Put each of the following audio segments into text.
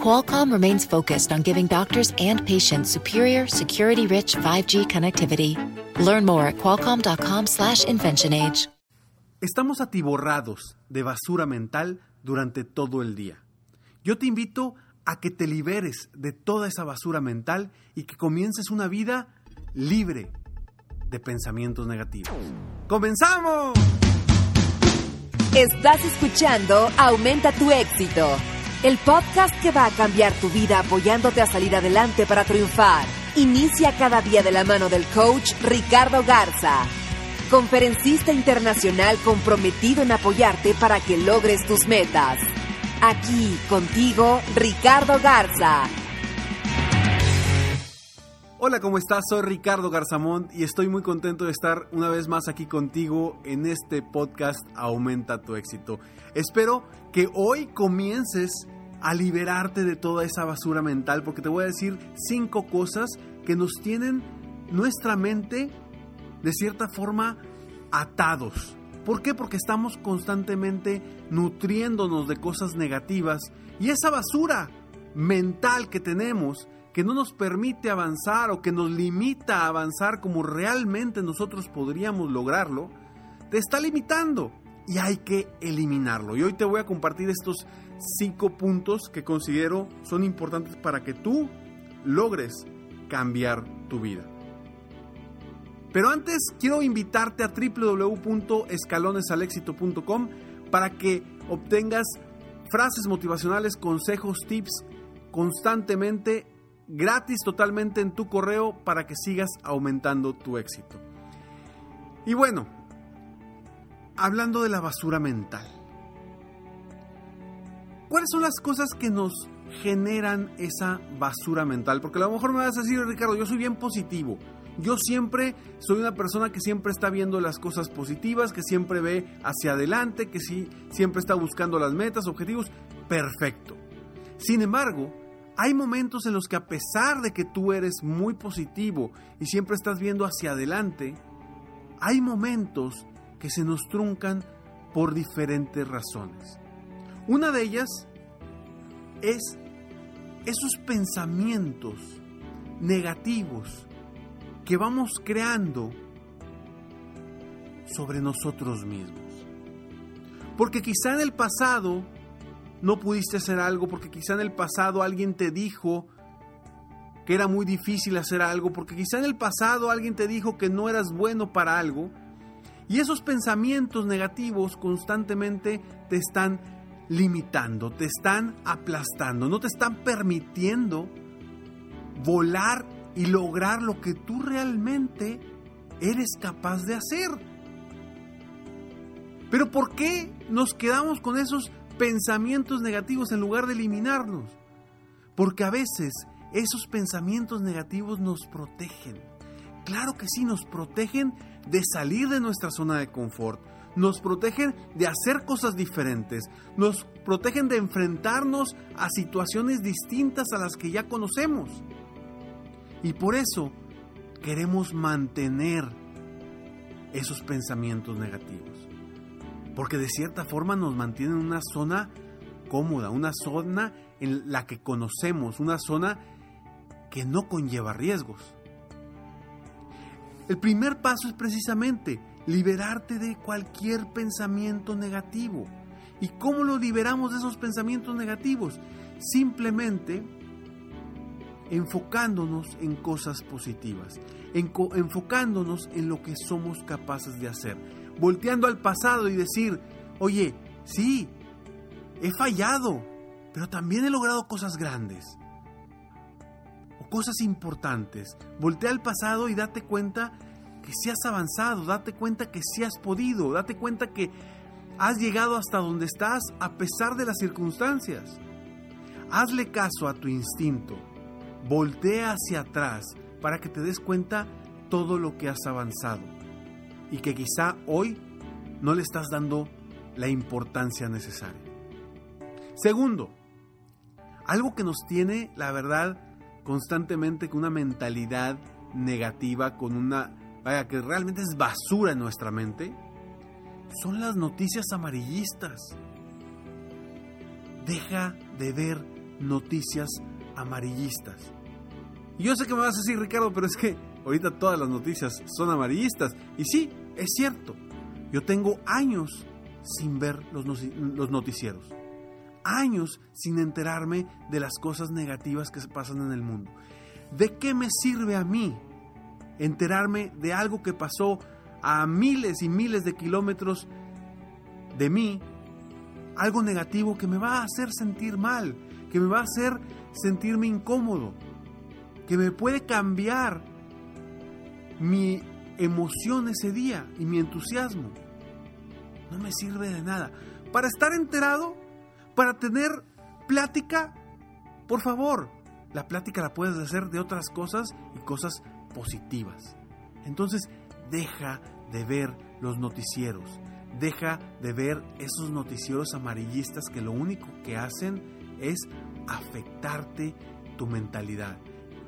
Qualcomm remains focused on giving doctors and patients superior, security-rich 5G connectivity. Learn more at qualcomm.com/inventionage. Estamos atiborrados de basura mental durante todo el día. Yo te invito a que te liberes de toda esa basura mental y que comiences una vida libre de pensamientos negativos. ¡Comenzamos! Estás escuchando Aumenta tu éxito, el podcast que va a cambiar tu vida apoyándote a salir adelante para triunfar. Inicia cada día de la mano del coach Ricardo Garza, conferencista internacional comprometido en apoyarte para que logres tus metas. Aquí contigo, Ricardo Garza. Hola, ¿cómo estás? Soy Ricardo Garzamont y estoy muy contento de estar una vez más aquí contigo en este podcast Aumenta tu éxito. Espero que hoy comiences a liberarte de toda esa basura mental porque te voy a decir cinco cosas que nos tienen nuestra mente de cierta forma atados. ¿Por qué? Porque estamos constantemente nutriéndonos de cosas negativas y esa basura mental que tenemos que no nos permite avanzar o que nos limita a avanzar como realmente nosotros podríamos lograrlo, te está limitando y hay que eliminarlo. Y hoy te voy a compartir estos cinco puntos que considero son importantes para que tú logres cambiar tu vida. Pero antes quiero invitarte a www.escalonesalexito.com para que obtengas frases motivacionales, consejos, tips constantemente gratis totalmente en tu correo para que sigas aumentando tu éxito. Y bueno, hablando de la basura mental, ¿cuáles son las cosas que nos generan esa basura mental? Porque a lo mejor me vas a decir, Ricardo, yo soy bien positivo. Yo siempre soy una persona que siempre está viendo las cosas positivas, que siempre ve hacia adelante, que sí, siempre está buscando las metas, objetivos. Perfecto. Sin embargo, hay momentos en los que a pesar de que tú eres muy positivo y siempre estás viendo hacia adelante, hay momentos que se nos truncan por diferentes razones. Una de ellas es esos pensamientos negativos que vamos creando sobre nosotros mismos. Porque quizá en el pasado no pudiste hacer algo porque quizá en el pasado alguien te dijo que era muy difícil hacer algo, porque quizá en el pasado alguien te dijo que no eras bueno para algo, y esos pensamientos negativos constantemente te están limitando, te están aplastando, no te están permitiendo volar y lograr lo que tú realmente eres capaz de hacer. Pero ¿por qué nos quedamos con esos pensamientos negativos en lugar de eliminarlos. Porque a veces esos pensamientos negativos nos protegen. Claro que sí, nos protegen de salir de nuestra zona de confort. Nos protegen de hacer cosas diferentes. Nos protegen de enfrentarnos a situaciones distintas a las que ya conocemos. Y por eso queremos mantener esos pensamientos negativos porque de cierta forma nos mantiene en una zona cómoda, una zona en la que conocemos, una zona que no conlleva riesgos. El primer paso es precisamente liberarte de cualquier pensamiento negativo. ¿Y cómo lo liberamos de esos pensamientos negativos? Simplemente enfocándonos en cosas positivas, enfocándonos en lo que somos capaces de hacer volteando al pasado y decir, oye, sí, he fallado, pero también he logrado cosas grandes o cosas importantes. Voltea al pasado y date cuenta que sí has avanzado, date cuenta que sí has podido, date cuenta que has llegado hasta donde estás a pesar de las circunstancias. Hazle caso a tu instinto, voltea hacia atrás para que te des cuenta todo lo que has avanzado y que quizá hoy no le estás dando la importancia necesaria. Segundo, algo que nos tiene, la verdad, constantemente con una mentalidad negativa, con una, vaya, que realmente es basura en nuestra mente, son las noticias amarillistas. Deja de ver noticias amarillistas. Y yo sé que me vas a decir, Ricardo, pero es que ahorita todas las noticias son amarillistas. Y sí, es cierto. Yo tengo años sin ver los, los noticieros. Años sin enterarme de las cosas negativas que se pasan en el mundo. ¿De qué me sirve a mí enterarme de algo que pasó a miles y miles de kilómetros de mí? Algo negativo que me va a hacer sentir mal, que me va a hacer sentirme incómodo, que me puede cambiar mi emoción ese día y mi entusiasmo. No me sirve de nada. Para estar enterado, para tener plática, por favor, la plática la puedes hacer de otras cosas y cosas positivas. Entonces, deja de ver los noticieros. Deja de ver esos noticieros amarillistas que lo único que hacen es afectarte tu mentalidad.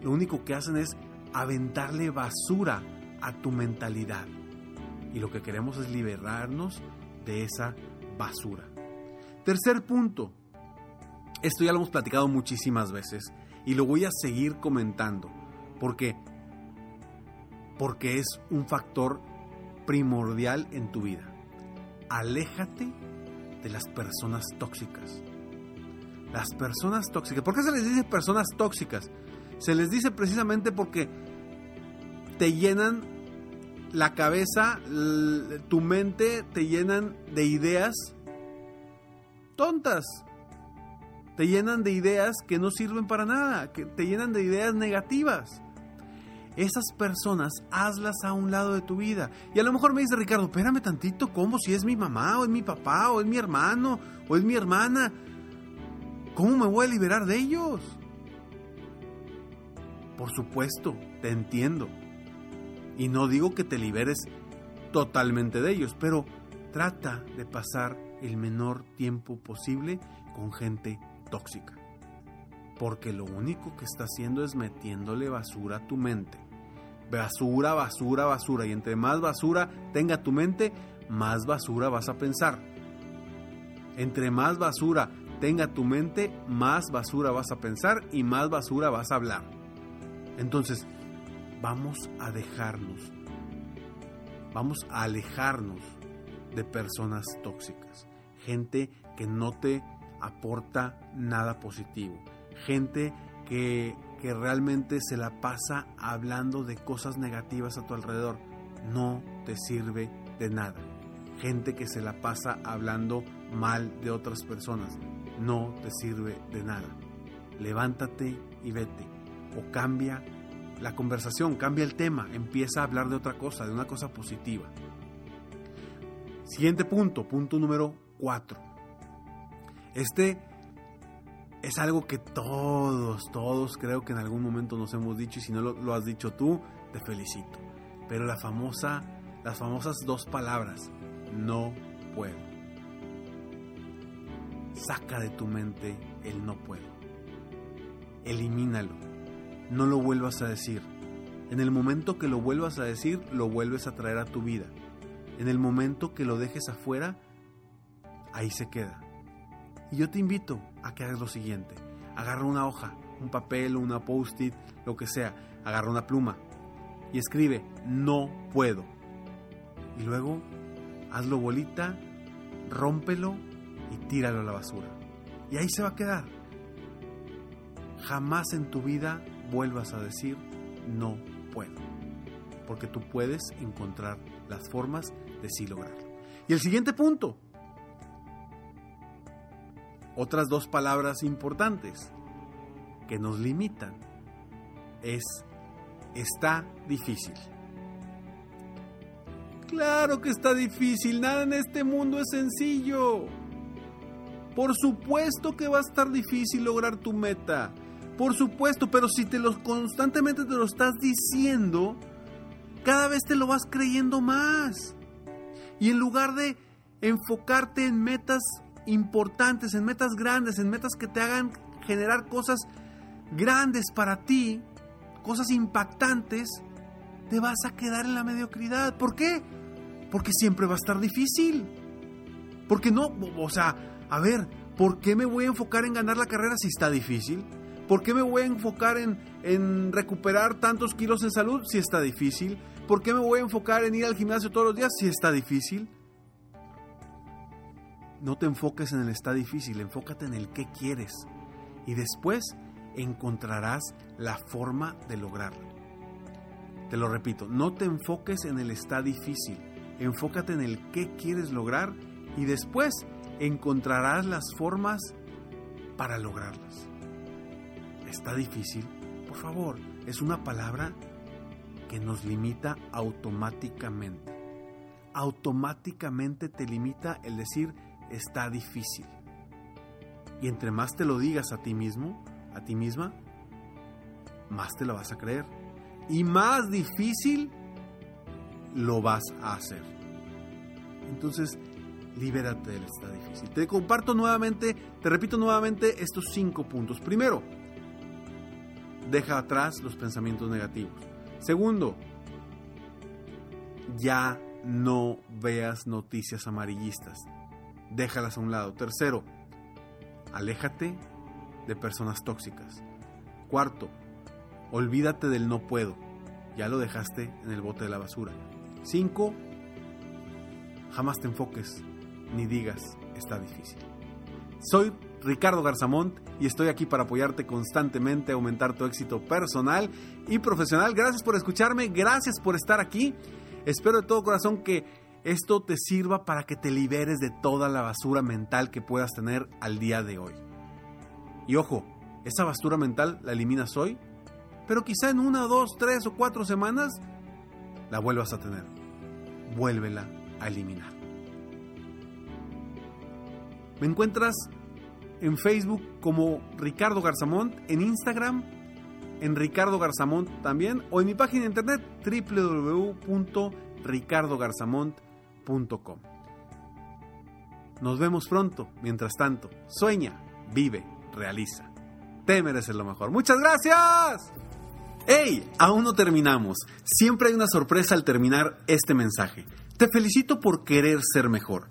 Lo único que hacen es aventarle basura a tu mentalidad. Y lo que queremos es liberarnos de esa basura. Tercer punto. Esto ya lo hemos platicado muchísimas veces y lo voy a seguir comentando porque porque es un factor primordial en tu vida. Aléjate de las personas tóxicas. Las personas tóxicas. ¿Por qué se les dice personas tóxicas? Se les dice precisamente porque te llenan la cabeza, tu mente, te llenan de ideas tontas. Te llenan de ideas que no sirven para nada, que te llenan de ideas negativas. Esas personas, hazlas a un lado de tu vida. Y a lo mejor me dice Ricardo, espérame tantito, ¿cómo? Si es mi mamá, o es mi papá, o es mi hermano, o es mi hermana. ¿Cómo me voy a liberar de ellos? Por supuesto, te entiendo. Y no digo que te liberes totalmente de ellos, pero trata de pasar el menor tiempo posible con gente tóxica. Porque lo único que está haciendo es metiéndole basura a tu mente. Basura, basura, basura. Y entre más basura tenga tu mente, más basura vas a pensar. Entre más basura tenga tu mente, más basura vas a pensar y más basura vas a hablar. Entonces, vamos a dejarnos, vamos a alejarnos de personas tóxicas, gente que no te aporta nada positivo, gente que, que realmente se la pasa hablando de cosas negativas a tu alrededor, no te sirve de nada. Gente que se la pasa hablando mal de otras personas, no te sirve de nada. Levántate y vete o cambia la conversación, cambia el tema, empieza a hablar de otra cosa, de una cosa positiva. Siguiente punto, punto número 4. Este es algo que todos, todos creo que en algún momento nos hemos dicho y si no lo, lo has dicho tú, te felicito. Pero la famosa, las famosas dos palabras, no puedo. Saca de tu mente el no puedo. Elimínalo no lo vuelvas a decir. En el momento que lo vuelvas a decir, lo vuelves a traer a tu vida. En el momento que lo dejes afuera, ahí se queda. Y yo te invito a que hagas lo siguiente. Agarra una hoja, un papel, una post-it, lo que sea. Agarra una pluma y escribe, no puedo. Y luego, hazlo bolita, rómpelo y tíralo a la basura. Y ahí se va a quedar. Jamás en tu vida vuelvas a decir no puedo. Porque tú puedes encontrar las formas de sí lograrlo. Y el siguiente punto. Otras dos palabras importantes que nos limitan es está difícil. Claro que está difícil, nada en este mundo es sencillo. Por supuesto que va a estar difícil lograr tu meta. Por supuesto, pero si te lo constantemente te lo estás diciendo, cada vez te lo vas creyendo más. Y en lugar de enfocarte en metas importantes, en metas grandes, en metas que te hagan generar cosas grandes para ti, cosas impactantes, te vas a quedar en la mediocridad. ¿Por qué? Porque siempre va a estar difícil. Porque no, o sea, a ver, ¿por qué me voy a enfocar en ganar la carrera si está difícil? ¿Por qué me voy a enfocar en, en recuperar tantos kilos en salud si está difícil? ¿Por qué me voy a enfocar en ir al gimnasio todos los días si está difícil? No te enfoques en el está difícil, enfócate en el qué quieres. Y después encontrarás la forma de lograrlo. Te lo repito, no te enfoques en el está difícil, enfócate en el qué quieres lograr y después encontrarás las formas para lograrlas. ¿Está difícil? Por favor, es una palabra que nos limita automáticamente. Automáticamente te limita el decir está difícil. Y entre más te lo digas a ti mismo, a ti misma, más te lo vas a creer. Y más difícil lo vas a hacer. Entonces, libérate del está difícil. Te comparto nuevamente, te repito nuevamente estos cinco puntos. Primero, deja atrás los pensamientos negativos. Segundo, ya no veas noticias amarillistas. Déjalas a un lado. Tercero, aléjate de personas tóxicas. Cuarto, olvídate del no puedo. Ya lo dejaste en el bote de la basura. Cinco, jamás te enfoques ni digas está difícil. Soy Ricardo Garzamont y estoy aquí para apoyarte constantemente aumentar tu éxito personal y profesional. Gracias por escucharme, gracias por estar aquí. Espero de todo corazón que esto te sirva para que te liberes de toda la basura mental que puedas tener al día de hoy. Y ojo, esa basura mental la eliminas hoy, pero quizá en una, dos, tres o cuatro semanas la vuelvas a tener. Vuélvela a eliminar. Me encuentras en Facebook como Ricardo Garzamont, en Instagram en Ricardo Garzamont también o en mi página de internet www.ricardogarzamont.com. Nos vemos pronto. Mientras tanto, sueña, vive, realiza. Te mereces lo mejor. Muchas gracias. ¡Hey! Aún no terminamos. Siempre hay una sorpresa al terminar este mensaje. Te felicito por querer ser mejor.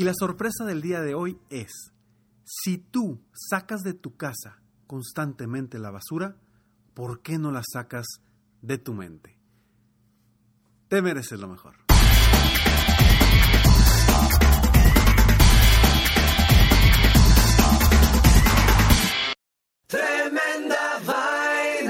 Y la sorpresa del día de hoy es, si tú sacas de tu casa constantemente la basura, ¿por qué no la sacas de tu mente? Te mereces lo mejor.